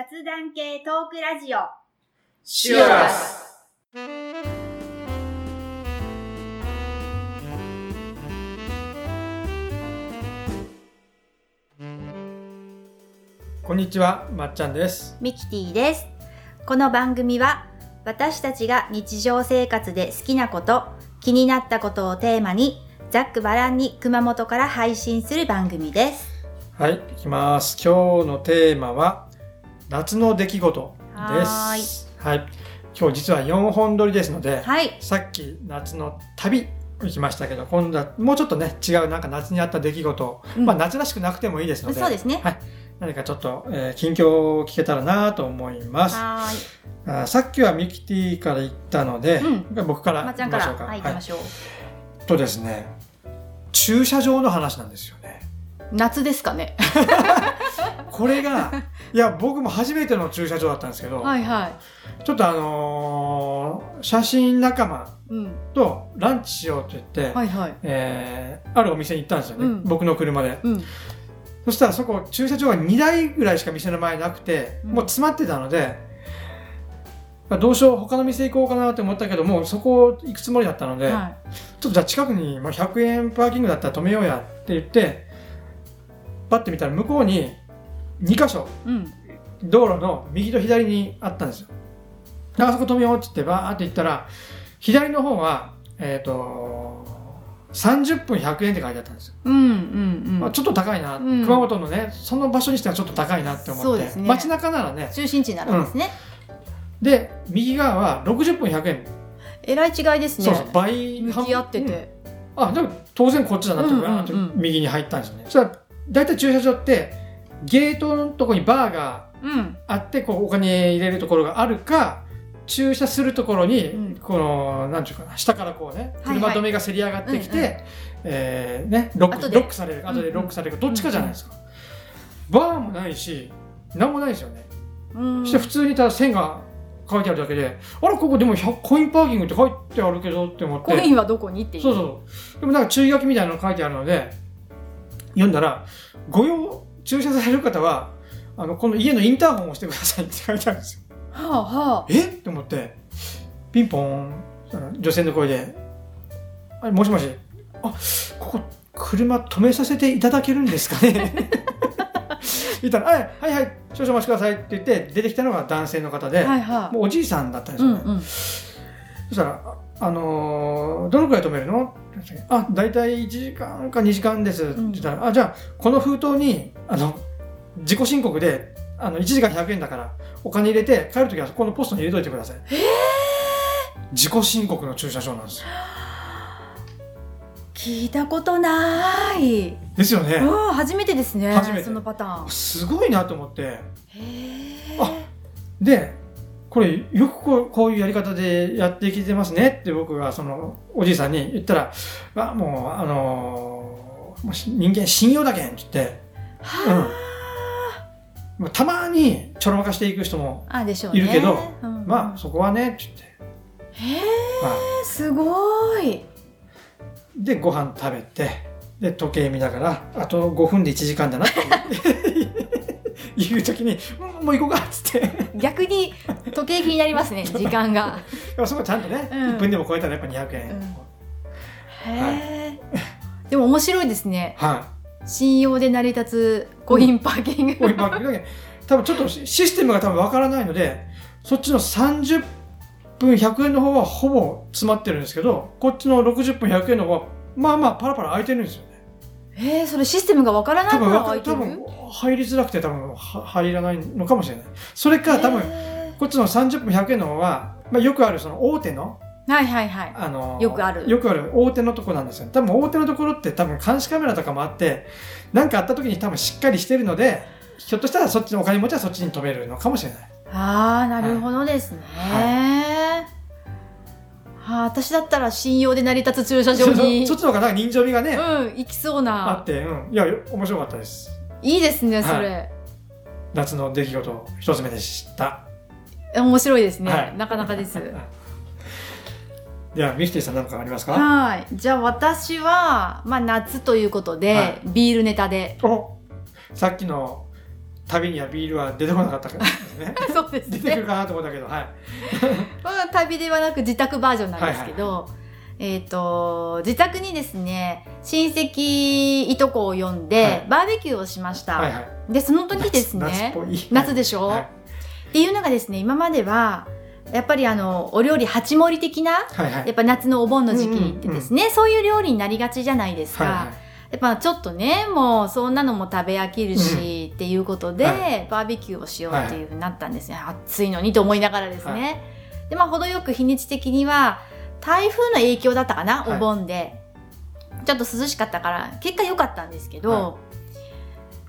雑談系トークラジオシュアスこんにちは、まっちゃんです。ミキティですこの番組は私たちが日常生活で好きなこと気になったことをテーマにざっくばらんに熊本から配信する番組ですはい、いきます。今日のテーマは、夏の出来事はです。はい。今日実は4本撮りですので、はいさっき夏の旅行きましたけど、今度はもうちょっとね、違うなんか夏にあった出来事、うんまあ夏らしくなくてもいいですので、そうですねはい。何かちょっと、えー近況を聞けたらなと思います。はあーさっきはミキティから言ったので、う僕から行きましょうか。はい行きましょう、とですね、駐車場の話なんですよね。夏ですかね これが、いや、僕も初めての駐車場だったんですけど、はいはちょっとあのー写真仲間いうん。とランチしようと言って、はいはい。えーあるお店に行ったんですよね、うん。僕の車で。うん。そしたらそこ、駐車場が2台ぐらいしか店の前なくて、うん。もう詰まってたので、まあ、どうしよう、他の店行こうかなって思ったけども、そこ行くつもりだったので、はちょっとじゃあ近くに、まあ、100円パーキングだったら止めようやって言って、パッて見たら向こうに2箇所、いうん。道路の右と左にあったんですよ。であそこ止めようって言ってバーって行ったら、左の方は、えっ、と、30分100円って書いてあったんですよ。うんうんうん。まあ、ちょっと高いな、うん。熊本のね、その場所にしてはちょっと高いなって思って、そうですね。街中ならね、中心地になるんですね、で、右側は60分100円。えらい違いですね。そうそう、倍。向き合ってうん。て、あ、でも当然こっちだなって、うんうんうん。右に入ったんですよね。そしたら、大体駐車場って、ゲートのとこにバーがうんあって、こう、お金入れるところがあるか、駐車するところに、うんこの、なんていうかな、下からこうね、車止めがせり上がってきて、ロック、される、後でロックされるか、どっちかじゃないですか。バーもないし、なんもないですよね。うんそして普通にただ線が書いてあるだけで、あれ、ここでも100コインパーキングって書いてあるけどって思って。コインはどこにっていうそうそう。でもなんか注意書きみたいなの書いてあるので、読んだら、ご用、駐車される方は、あの、この家のインターホンを押してくださいって書いてあるんですよ。はあはえ？って思って、ピンポーン、女性の声で、あもしもし、あ、ここ、車止めさせていただけるんですかね？言ったら、はい、はい、はい、少々お待ちくださいって言って、出てきたのが男性の方で、あはいはもうおじいさんだったんですよね。いうんうん。そしたら、ああのーどのくらい止めるの？っていたい1時間か2時間ですって言ったら、あ、じゃあ、この封筒に、あの、自己申告で、あの、1時間100円だから、お金入れて、帰るときはこのポストに入れといてください。自己申告の駐車場なんですよ。聞いたことないですよね。うん初めてですね初めてそのパターンすごいなと思って。へあで、これ、よくこうこういうやり方でやってきてますねって僕がそのおじいさんに言ったら、あもう、あのーもうし人間信用だけんって言って、はまあたまにちょろまかしていく人も、ああでしょうね。いるけどうん。まあそこはねって言って、へえはすごい。い、で、ご飯食べて、で、時計見ながら、あと5分で1時間だなって。言う時に、うんもう行こうかっつって。逆に時計気になりますね 時間が。でもそこはちゃんとね、うん。1分でも超えたらやっぱ200円。うん。へえでも面白いですね。はい。信用で成り立つコインパーキング、こういうパーキング多分ちょっとシシステムが多分わからないので、そっちの30分100円の方はほぼ詰まってるんですけど、こっちの60分100円の方は、まあまあパラパラ空いてるんですよね。えー、それシステムがわからないかから空いてる？多分入りづらくて多分は入らないのかもしれない。それか多分、へこっちの30分100円の方は、まあよくあるその大手の、ーはいはいはいあのよくあるよくある大手のとこなんですよ。多分大手のところって多分監視カメラとかもあって、なんかあった時に多分しっかりしてるので、ひょっとしたらそっちのお金持ちはそっちに止めるのかもしれない。ああなるほどですね、はあ、私だったら信用で成り立つ駐車場にそ そっちの方がなんか人情味がね、うん行きそうあなって、うん。いや、よ面白かったです。いいですねそはれ、夏の出来事一つ目でした。面白いですね、はい。なかなかです。では、ミキティさん何かありますか？はい。じゃあ私は、まあ、夏ということで、はい。ビールネタで。おさっきの旅にはビールは出てこなかったからですね。そうですね。出てくるかなと思ったけどはい。まあ、旅ではなく自宅バージョンなんですけど、えっ、と、自宅にですね、親戚いとこを呼んで、はい。バーベキューをしました。はいはい。で、その時です夏ね、夏っぽい。夏でしょ、はいっていうのがですね、今までは、やっぱりあの、お料理八盛り的な、はいはいやっぱ夏のお盆の時期ってですね、そういう料理になりがちじゃないですか。はいはいやっぱちょっとね、もうそんなのも食べ飽きるし、っていうことで、はバーベキューをしようっていうふうになったんですね。暑いのにと思いながらですね。で、まあ程よく日にち的には、台風の影響だったかな、はいお盆で。ちょっと涼しかったから、結果良かったんですけど、は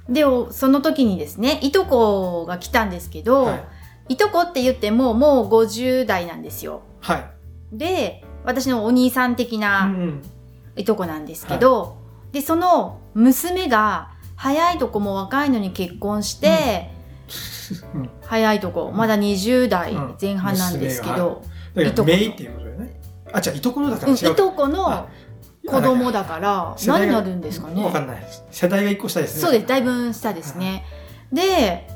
で、おその時にですね、いとこが来たんですけど、はい。いとこって言ってももう50代なんですよ。はい。で、私のお兄さん的うなん。いとこなんですけど、で、その娘が早いとこも若いのに結婚して、うん。早いとこ、まだ20代うん。前半なんですけど、うことだよね。あじゃあいとこのいとこのあ子供だから、何になるんですかね。わかんない。世代が一個下ですね。そうです、だいぶ下ですね。で、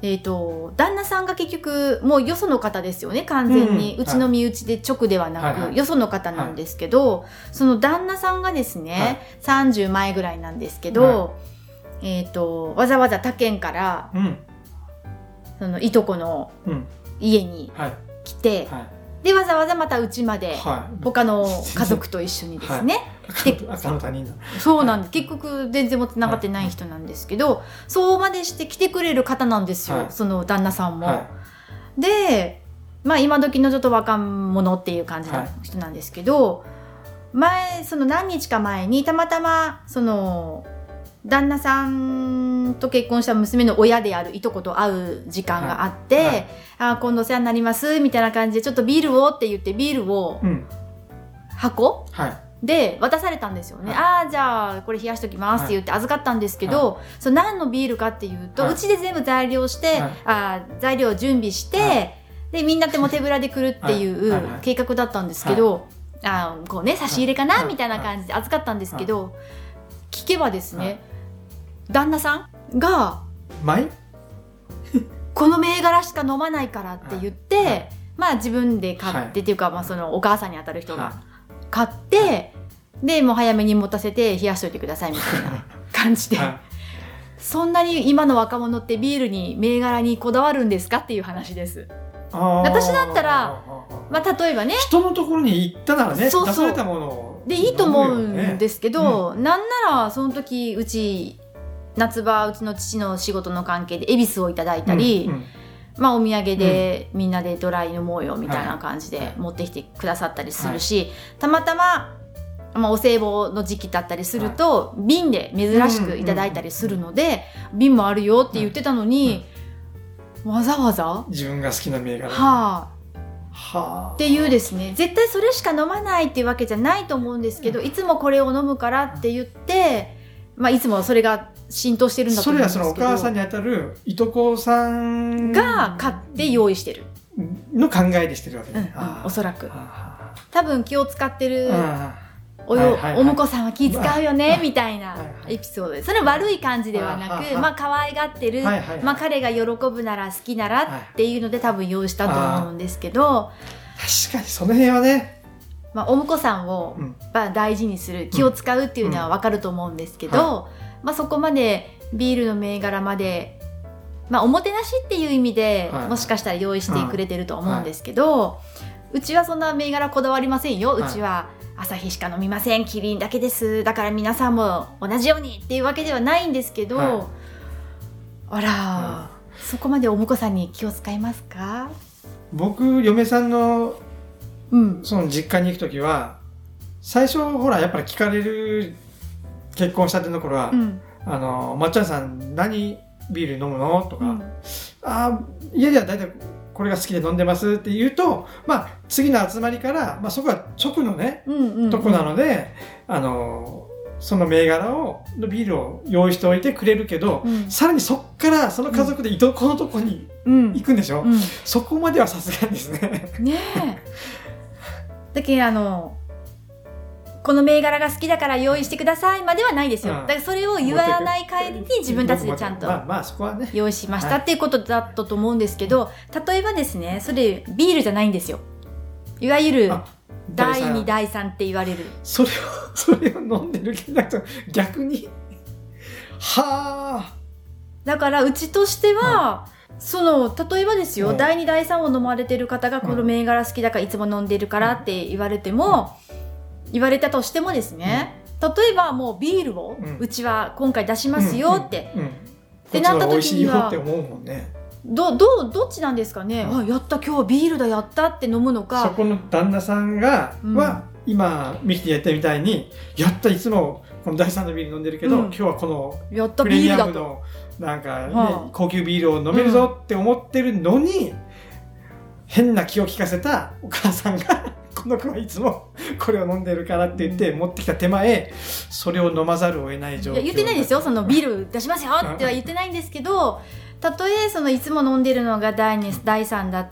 えっ、と、旦那さんが結局、もうよその方ですよね、完全に。ううん。ちの身内で直ではなく、はい。はい。よその方なんですけど、その旦那さんがですね、30前ぐらいなんですけど、えっ、と、わざわざ他県から、うん。そのいとこのうん。家にはい。来て、はいで、わざわざまたうちまで、はい。他の 家族と一緒にですね、で赤の他人だそうなんです。結局、全然も繋がってない人なんですけど、そうまでして来てくれる方なんですよ、はい。その旦那さんも。はで、まあ今時のちょっと若者っていう感じのはい。人なんですけど、前、その何日か前にたまたま、その、旦那さんと結婚した娘の親であるいとこと会う時間があって、はい。はいあ今度お世話になります、みたいな感じで、ちょっとビールをって言ってビールをいうん箱はい。で渡されたんですよね。はい。ああ、じゃあこれ冷やしときますって言って預かったんですけど、その何のビールかっていうと、はい。うちで全部材料して、はい。あー材料を準備して、はで、みんなでも手ぶらで来るっていう計画だったんですけど、あーこうね、差し入れかな、はい。みたいな感じで預かったんですけど、聞けばですね、旦那さんが、この銘柄しか飲まないからって言って、はい。まあ自分で買って、はいっていうか、まあそのお母さんに当たる人がは買って、で、もう早めに持たせて冷やしといてくださいみたいな感じで、い。はそんなに今の若者ってビールに銘柄にこだわるんですかっていう話です。私だったらまあ例えばね、人のところに行ったならねそうそう。出されたものをでいいと思うんすですけど、なんならその時うち夏場うちの父の仕事の関係で恵比寿をいただいたり、うんうん。まあお土産でみんなでドライ飲もうよみたいな感じはいで持ってきてくださったりするし、たまたま、まあ、お歳暮の時期だったりすると、瓶で珍しくいただいたりするので、瓶もあるよって言ってたのに、わざわざは自分が好きな銘柄。あはあっていうですね。絶対それしか飲まないっていうわけじゃないと思うんですけど、いつもこれを飲むからって言って、まあ、いつもそれが浸透してるんだとそれ思うんですけど。はそのお母さんにあたるいとこさんが買って用意してる、の考えでしてるわけうんうんおそらく。あ。多分気を使ってるおよ、はいはいはい。お婿さんは気使うよね、はいみたいなはいはいエピソード。でそれは悪い感じではなく、はいはいまあ可愛がってる、はいはいはい。まあ彼が喜ぶなら好きならっていうので多分用意したと思うんですけど、ー確かにその辺はね、まあ、お婿さんをうん。まあ大事にする気を使うっていうのはわかると思うんですけど、はまあそこまでビールの銘柄までまあおもてなしっていう意味で、はい。もしかしたら用意してくれてると思うんですけど、うちはそんな銘柄こだわりませんよ。うちは朝日しか飲みません。キリンだけです。だから皆さんも同じようにっていうわけではないんですけど、はいあら、そこまでお婿さんに気を使いますか？僕嫁さんのうん。その実家に行く時は最初ほらやっぱり聞かれる結婚したての頃は「うん。あのまっちゃんさん何ビール飲むの?」とか、うんああ家では大体これが好きで飲んでますって言うとまあ次の集まりから、まあ、そこは直のねうんうん。とこなので、あのその銘柄をのビールを用意しておいてくれるけど、うん。さらにそっからその家族でいとこのとこにうん。行くんでしょ、うん。そこまではさすがにですねねえ。だけどあの、この銘柄が好きだから用意してください。まではないですよ。うん。だからそれを言わない帰りに自分たちでちゃんと用意しましたっていうことだったと思うんですけど、例えばですね、それビールじゃないんですよ。いわゆるあ第2、第第3って言われる。それをそれを飲んでるけど逆にはあ。だからうちとしては、その例えばですよ、うん。第2第3を飲まれてる方がこの銘柄好きだからいつも飲んでるからって言われても、言われたとしてもですね、例えばもうビールをうちは今回出しますよって、うん。うん。てなった時にはどどどっちなんですかね、うん。あやった今日はビールだやったって飲むのそかこの旦那さんが、うん。は今ミキティやったみたいにやったいつもこの第3のビール飲んでるけど、うん。今日はこのやったプレミビールだと。アムのなんか、ねはあ。高級ビールを飲めるぞって思ってるのに、変な気を利かせたお母さんがこの子はいつも これを飲んでるからって言って持ってきた手前それを飲まざるを得ない状況。いや言ってないですよ。そのビール出しますよ。っては言ってないんですけどたとえそのいつも飲んでるのが第2第3だっ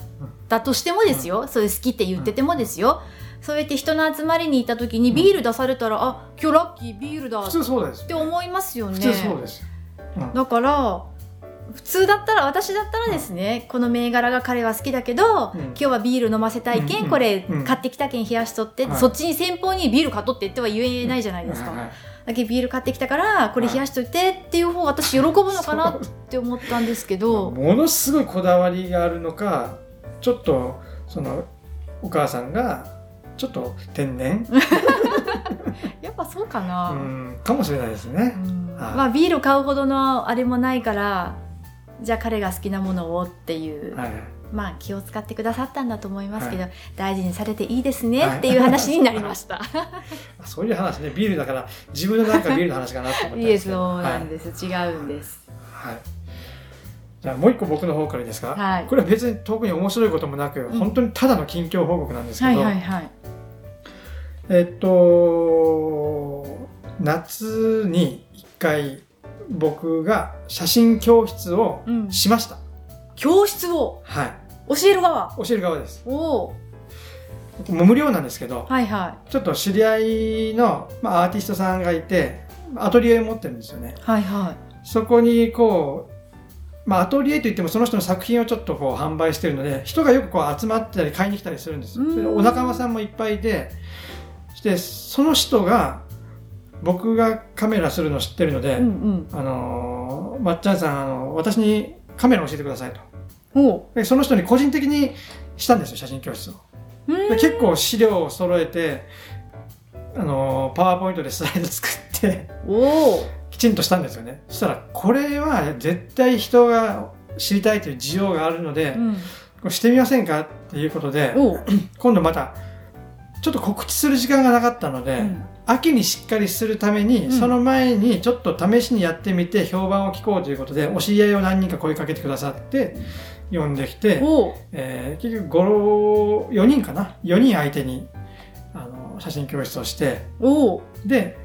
たとしてもですよ、そういう好きって言っててもですよ、そうやって人の集まりにいた時にビール出されたら、あ今日ラッキービールだっ普通そうですて思いますよね。普通そうです、うん。だから普通だったら私だったらですね、この銘柄が彼は好きだけど、うん。今日はビール飲ませたいけん、うん。これうん買ってきたけん冷やしとって、はい。そっちに先方にビール買っとってっては言えないじゃないですか、だけどビール買ってきたからこれ冷やしといてっていう方が私喜ぶのかなって思ったんですけどものすごいこだわりがあるのかちょっとそのお母さんがちょっと天然、やっぱそうかな、うん、かもしれないですね。まあビール買うほどのあれもないからじゃあ彼が好きなものをっていう、はい、まあ気を使ってくださったんだと思いますけど、は大事にされていいですねはい。っていう話になりました。そういう話ねビールだから自分のなんかビールの話かなと思ったんいえですけど。そうなんはい。です、違うんです。はい。じゃあもう一個僕の方からいいですか、はい。これは別に特に面白いこともなく、ん。本当にただの近況報告なんですけど、はいはいはい。えっと夏に一回僕が写真教室をうん。しました、教室を？はい。教える側？教える側です。おお。もう無料なんですけど、はいはちょっと知り合いの、まあ、アーティストさんがいてアトリエを持ってるんですよね。い。はい。はそこにこう、まあ、アトリエといってもその人の作品をちょっとこう販売してるので人がよくこう集まってたり買いに来たりするんですお仲間さんもいっぱいいてでその人が僕がカメラするの知ってるので、い。うんうん。あのーまっちゃんさんあの私にカメラ教えてくださいと。おでその人に個人的にしたんですよ写真教室を。で結構資料を揃えてあのーパワーポイントでスライド作ってきちんとしたんですよね。そしたらこれは絶対人が知りたいという需要があるので、うん。これしてみませんか？っていうことで今度またちょっと告知する時間がなかったので、うん秋にしっかりするために、うん。その前にちょっと試しにやってみて評判を聞こうということでお知り合いを何人か声かけてくださって呼んできて、えー結局5 4人かな？4人相手にあの写真教室をしてで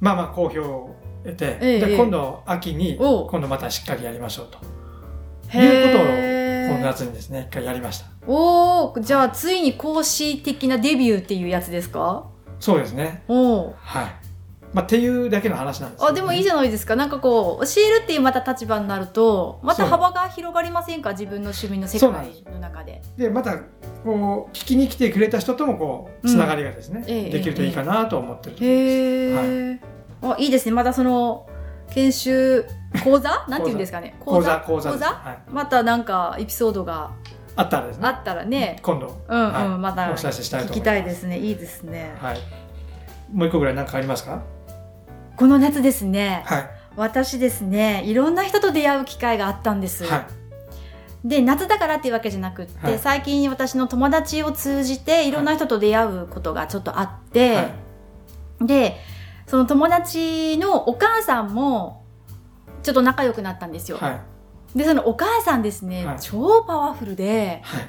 まあまあ好評を得て、ええで今度秋に今度またしっかりやりましょうと。いうことをこの夏にですね一回やりました。おおじゃあついに講師的なデビューっていうやつですか？そうですね。おおはい、まあ、っていうだけの話なんですあでもいいじゃないですか。なんかこう教えるっていうまた立場になるとまた幅が広がりませんか？自分の趣味の世界の中で。でまたこう聞きに来てくれた人ともこうつながりがですね、ええできるといいかなと思ってる、へえ、あいいですね。またその研修講座？なんていうんですかね。講座。講座？はい、またなんかエピソードがあったらですね。あったらね。今度。うんうん、はい。またお知らせしたいと思います。聞きたいですね。いいですね。はい。もう一個ぐらい何かありますか？この夏ですね。はい。私ですねいろんな人と出会う機会があったんです、はい。で夏だからっていうわけじゃなくって、はい。最近私の友達を通じていろんな人と出会うことがちょっとあって、はい。でその友達のお母さんもちょっと仲良くなったんですよ、はいでそのお母さんですね、はい。超パワフルではい。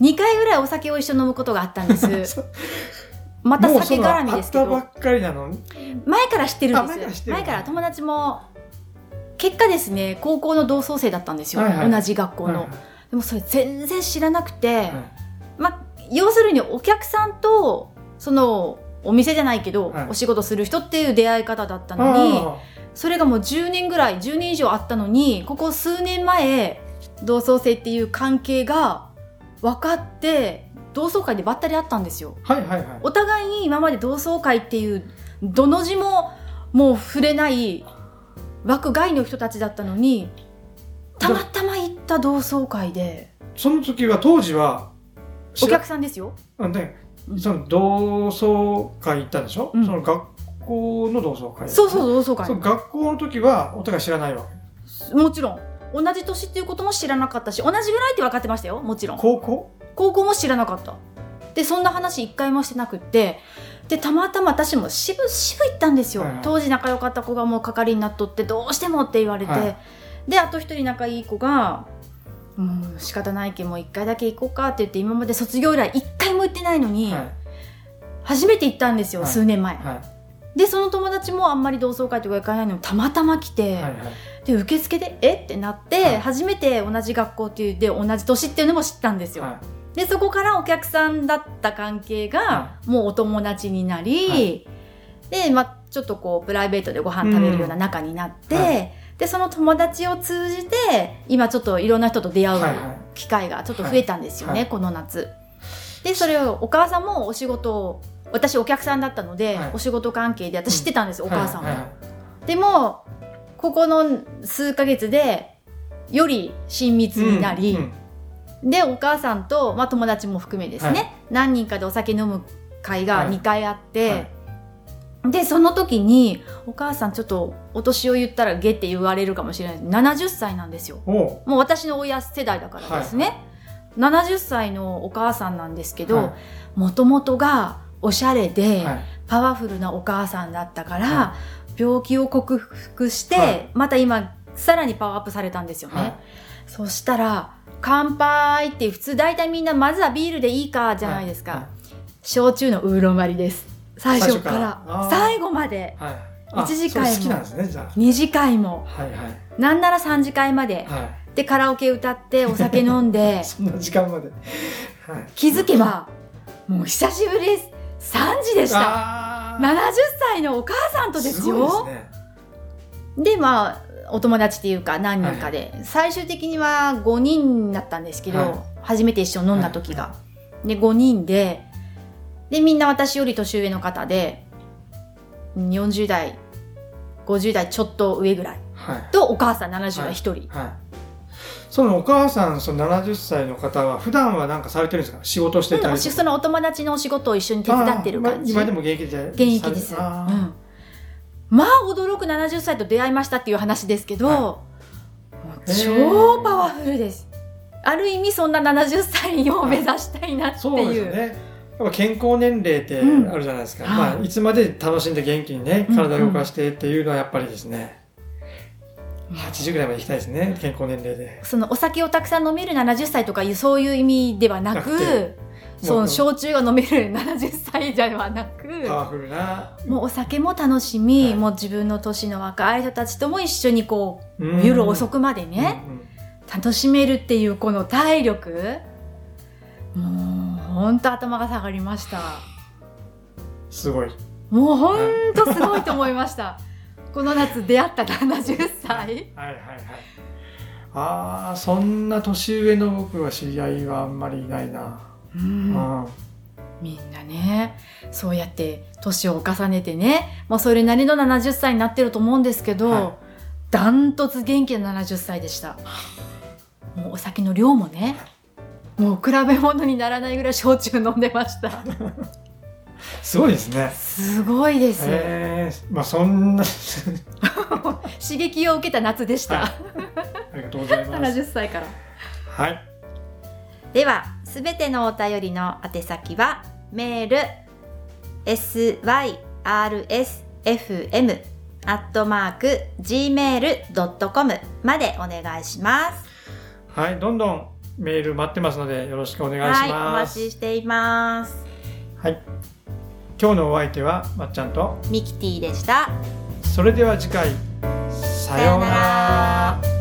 2回ぐらいお酒を一緒に飲むことがあったんです。またもう。その酒絡みですけど。会ったばっかりなの？前から知ってるんあ前からです知ってる前から友達も結果ですね高校の同窓生だったんですよ、はいはい。同じ学校の、はいでもそれ全然知らなくて、はい。まあ要するにお客さんとそのお店じゃないけど、はい。お仕事する人っていう出会い方だったのにあそれがもう10年ぐらい10年以上あったのにここ数年前同窓生っていう関係が分かって同窓会でばったり会ったんですよ。ーはいはいはいお互いに今まで同窓会っていうどの字ももう触れない枠外の人たちだったのにたまたま行った同窓会でその時は当時はお客さんですよ。あねうんその同窓会行ったんでしょ、うんその学校の同窓会そうそう同窓会。学校の時はお互い知らないわけ。もちろん。同じ年っていうことも知らなかったし同じぐらいって分かってましたよ。もちろん。高校？高校も知らなかった。でそんな話一回もしてなくって。でたまたま私も渋々行ったんですよ、はいはい。当時仲良かった子がもう係になっとってどうしてもって言われて、はいであと一人仲いい子が「もう仕方ないけんもう一回だけ行こうか」って言って今まで卒業以来一回も行ってないのに、はい。初めて行ったんですよ、はい。数年前、はでその友達もあんまり同窓会とか行かないのにたまたま来て、いはいはい。で受付で「え？っ?」てなって、はい。初めて同じ学校っていうで同じ年っていうのも知ったんですよ、はでそこからお客さんだった関係がはもうお友達になり、はい。で、まあ、ちょっとこうプライベートでご飯食べるような仲になって、でその友達を通じて今ちょっといろんな人と出会う機会がちょっと増えたんですよね、この夏。でそれをお母さんもお仕事を私お客さんだったので、はい。お仕事関係で私知ってたんですよ、お母さんも。は。いはい。でもここの数ヶ月でより親密になり、うん。でお母さんと、まあ、友達も含めですね、はい。何人かでお酒飲む会がはい。2回あって、はい。でその時にお母さんちょっとお年を言ったらゲって言われるかもしれない。70歳なんですよ。もう私の親世代だからですね、70歳のお母さんなんですけはどもともとがおしゃれで、いはい。パワフルなお母さんだったから、は病気を克服して、はい。また今さらにパワーアップされたんですよね、はい。そしたら乾杯って普通大体みんなまずはビールでいいかじゃないですか、はい。焼酎のウーロン割りです。最初から。最後まで。はい。あ一次会も。それ好きなんですねじゃ2次会も。あはいはい。なんなら3次会まで、はでカラオケ歌ってお酒飲んで。い そんな時間まで。はい。気づけばもう久しぶりです3時でした。あ70歳のお母さんとですよ。ですね。でまあお友達っていうか何人かで、最終的には5人だったんですけど、はい。初めて一緒に飲んだ時が、で5人ででみんな私より年上の方で40代50代ちょっと上ぐらいはい。とお母さん70代1人、はいそのお母さんその70歳の方は普段は何かされてるんですか？仕事してうんたりそのお友達のお仕事を一緒に手伝ってる感じ、まあ今でも現役で現役です、うん、まあ驚く70歳と出会いましたっていう話ですけど、はい。超パワフルです。ある意味そんな70歳を目指したいなってそうですいう,、よね。やっぱ健康年齢ってうんあるじゃないですか、はいまあ、いつまで楽しんで元気にねうん体を動かしてっていうのはやっぱりですね、80ぐらいまで行きたいですね健康年齢で。そのお酒をたくさん飲める70歳とかいうそういう意味ではななくその焼酎が飲める70歳ではなくパワフルな。もうお酒も楽しみ、はい。もう自分の年の若い人たちとも一緒にこううん。夜遅くまでね、うんうん。楽しめるっていうこの体力。もうほんと頭が下がりました。すごい。もうほんとすごいと思いましたこの夏出会った70歳。はいはいはい。ああそんな年上の僕は知り合いはあんまりいないな、ううん。んみんなねそうやって年を重ねてねもうそれなりの70歳になってると思うんですけど、はい。ダントツ元気な70歳でした。もうお酒の量もねもう比べ物にならないぐらい焼酎飲んでましたすごいですね。すごいです、えー、まあそんな。刺激を受けた夏でした、はい。ありがとうございます。70歳から。はい。ではすべてのお便りの宛先はメール syrsfm アットマーク gmail.com までお願いします。はい。どんどんメール待ってますのでよろしくお願いしはい、おます、待ちしています。はい今日のお相手はまっちゃんとミキティでした。それでは次回さようなら